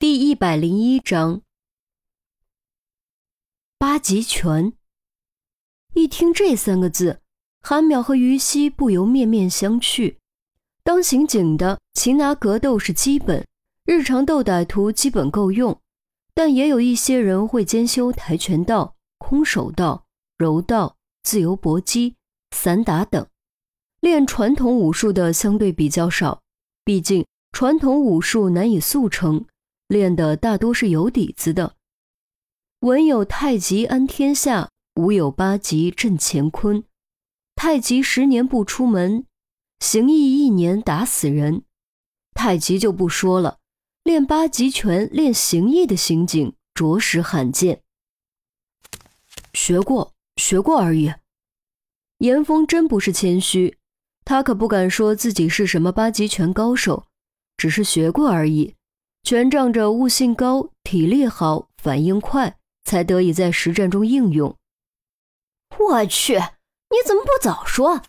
第一百零一章八极拳。一听这三个字，韩淼和于西不由面面相觑。当刑警的，擒拿格斗是基本，日常斗歹徒基本够用，但也有一些人会兼修跆拳道、空手道、柔道、自由搏击、散打等，练传统武术的相对比较少，毕竟传统武术难以速成。练的大多是有底子的。文有太极安天下，武有八极震乾坤。太极十年不出门，形意一年打死人。太极就不说了，练八极拳、练形意的刑警着实罕见。学过，学过而已。严峰真不是谦虚，他可不敢说自己是什么八极拳高手，只是学过而已。全仗着悟性高、体力好、反应快，才得以在实战中应用。我去，你怎么不早说？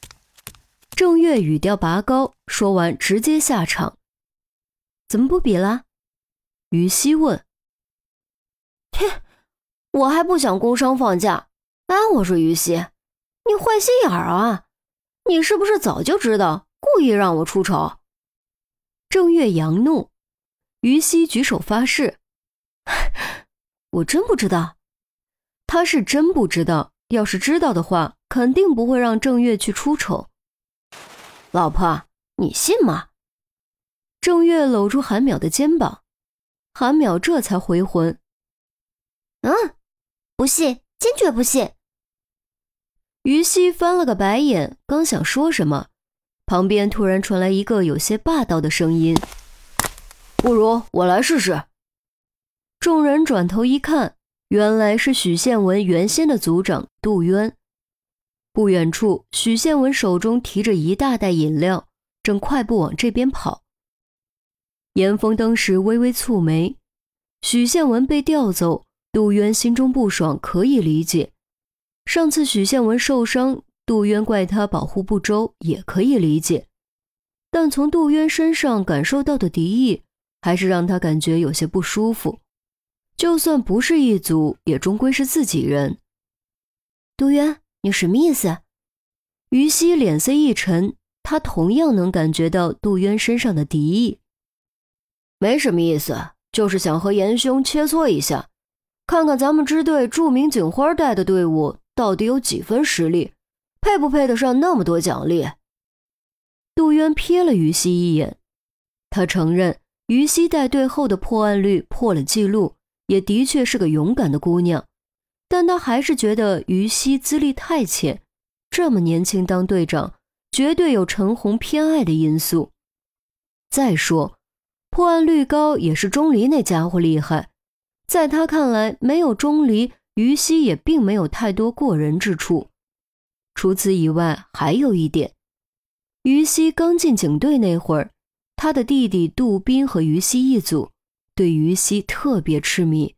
郑月语调拔高，说完直接下场。怎么不比了？于西问。切，我还不想工伤放假。哎，我说于西，你坏心眼儿啊！你是不是早就知道，故意让我出丑？郑月扬怒。于西举手发誓：“我真不知道。”他是真不知道。要是知道的话，肯定不会让郑月去出丑。老婆，你信吗？郑月搂住韩淼的肩膀，韩淼这才回魂：“嗯，不信，坚决不信。”于西翻了个白眼，刚想说什么，旁边突然传来一个有些霸道的声音。不如我来试试。众人转头一看，原来是许宪文原先的组长杜渊。不远处，许宪文手中提着一大袋饮料，正快步往这边跑。严峰当时微微蹙眉。许宪文被调走，杜渊心中不爽，可以理解。上次许宪文受伤，杜渊怪他保护不周，也可以理解。但从杜渊身上感受到的敌意。还是让他感觉有些不舒服，就算不是一组，也终归是自己人。杜渊，你什么意思？于西脸色一沉，他同样能感觉到杜渊身上的敌意。没什么意思，就是想和严兄切磋一下，看看咱们支队著名警花带的队伍到底有几分实力，配不配得上那么多奖励。杜渊瞥了于西一眼，他承认。于西带队后的破案率破了记录，也的确是个勇敢的姑娘，但他还是觉得于西资历太浅，这么年轻当队长，绝对有陈红偏爱的因素。再说，破案率高也是钟离那家伙厉害，在他看来，没有钟离，于西也并没有太多过人之处。除此以外，还有一点，于西刚进警队那会儿。他的弟弟杜宾和于西一组，对于西特别痴迷，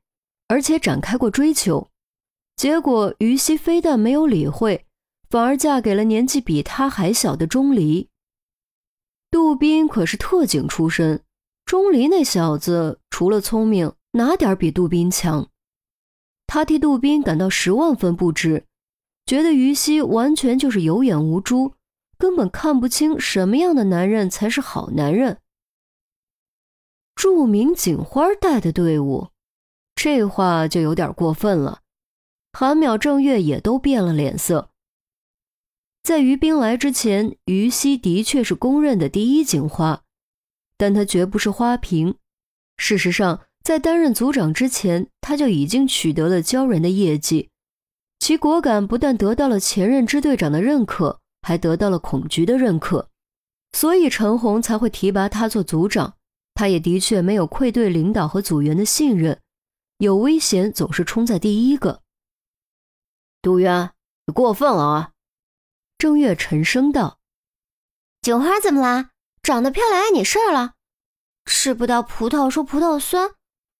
而且展开过追求。结果于西非但没有理会，反而嫁给了年纪比他还小的钟离。杜宾可是特警出身，钟离那小子除了聪明，哪点比杜宾强？他替杜宾感到十万分不值，觉得于西完全就是有眼无珠。根本看不清什么样的男人才是好男人。著名警花带的队伍，这话就有点过分了。韩淼、郑月也都变了脸色。在于冰来之前，于西的确是公认的第一警花，但他绝不是花瓶。事实上，在担任组长之前，他就已经取得了骄人的业绩。其果敢不但得到了前任支队长的认可。还得到了孔局的认可，所以陈红才会提拔他做组长。他也的确没有愧对领导和组员的信任，有危险总是冲在第一个。杜渊，你过分了啊！郑月沉声道：“警花怎么啦？长得漂亮碍你事儿了？吃不到葡萄说葡萄酸，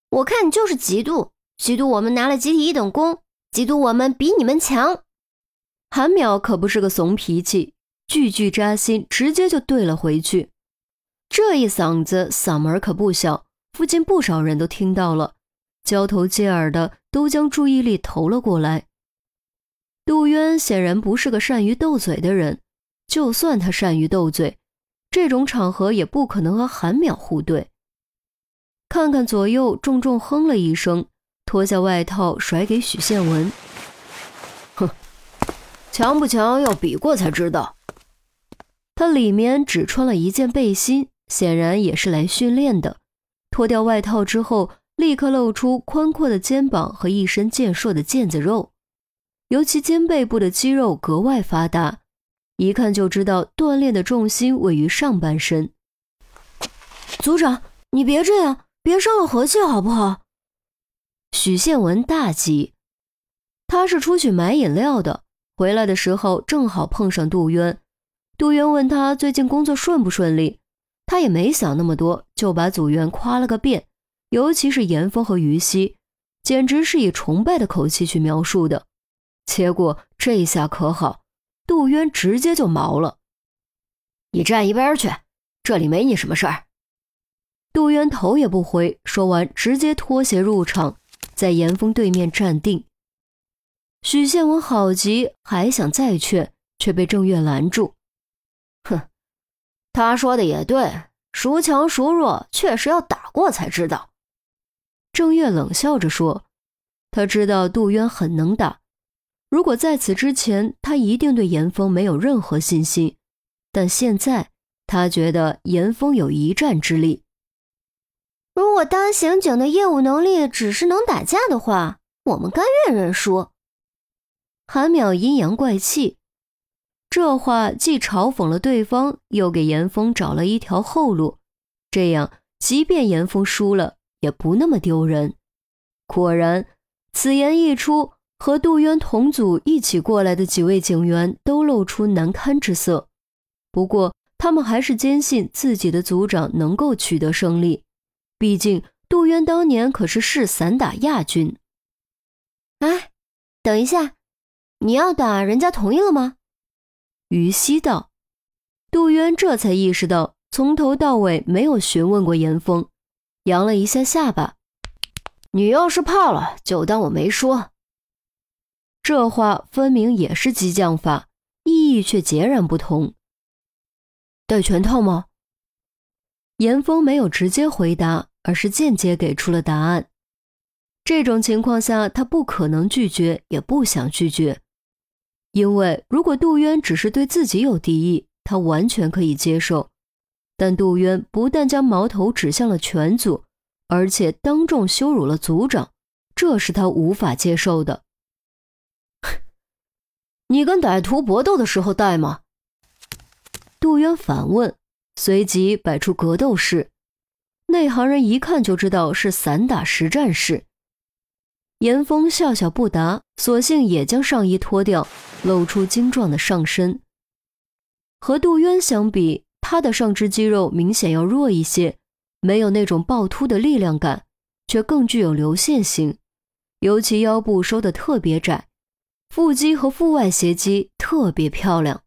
我看你就是嫉妒，嫉妒我们拿了集体一等功，嫉妒我们比你们强。”韩淼可不是个怂脾气，句句扎心，直接就怼了回去。这一嗓子嗓门可不小，附近不少人都听到了，交头接耳的都将注意力投了过来。杜渊显然不是个善于斗嘴的人，就算他善于斗嘴，这种场合也不可能和韩淼互对。看看左右，重重哼了一声，脱下外套甩给许宪文。强不强要比过才知道。他里面只穿了一件背心，显然也是来训练的。脱掉外套之后，立刻露出宽阔的肩膀和一身健硕的腱子肉。尤其肩背部的肌肉格外发达，一看就知道锻炼的重心位于上半身。组长，你别这样，别伤了和气好不好？许宪文大急，他是出去买饮料的，回来的时候正好碰上杜渊。杜渊问他最近工作顺不顺利，他也没想那么多，就把组员夸了个遍，尤其是严峰和于西，简直是以崇拜的口气去描述的。结果这下可好，杜渊直接就毛了。你站一边去，这里没你什么事儿。杜渊头也不回，说完直接脱鞋入场，在严峰对面站定。许宪文好急，还想再劝，却被郑月拦住。哼，他说的也对，孰强孰弱，确实要打过才知道。郑月冷笑着说：“他知道杜渊很能打。”如果在此之前，他一定对严峰没有任何信心，但现在他觉得严峰有一战之力。如果当刑警的业务能力只是能打架的话，我们甘愿认输。韩淼阴阳怪气，这话既嘲讽了对方，又给严峰找了一条后路，这样即便严峰输了，也不那么丢人。果然，此言一出。和杜渊同组一起过来的几位警员都露出难堪之色，不过他们还是坚信自己的组长能够取得胜利，毕竟杜渊当年可是市散打亚军。哎，等一下，你要打，人家同意了吗？于西道。杜渊这才意识到，从头到尾没有询问过严峰，扬了一下下巴：“你要是怕了，就当我没说。”这话分明也是激将法，意义却截然不同。戴拳套吗？严峰没有直接回答，而是间接给出了答案。这种情况下，他不可能拒绝，也不想拒绝，因为如果杜渊只是对自己有敌意，他完全可以接受。但杜渊不但将矛头指向了全组，而且当众羞辱了组长，这是他无法接受的。你跟歹徒搏斗的时候带吗？杜渊反问，随即摆出格斗式。内行人一看就知道是散打实战式。严峰笑笑不答，索性也将上衣脱掉，露出精壮的上身。和杜渊相比，他的上肢肌肉明显要弱一些，没有那种暴突的力量感，却更具有流线型，尤其腰部收的特别窄。腹肌和腹外斜肌特别漂亮。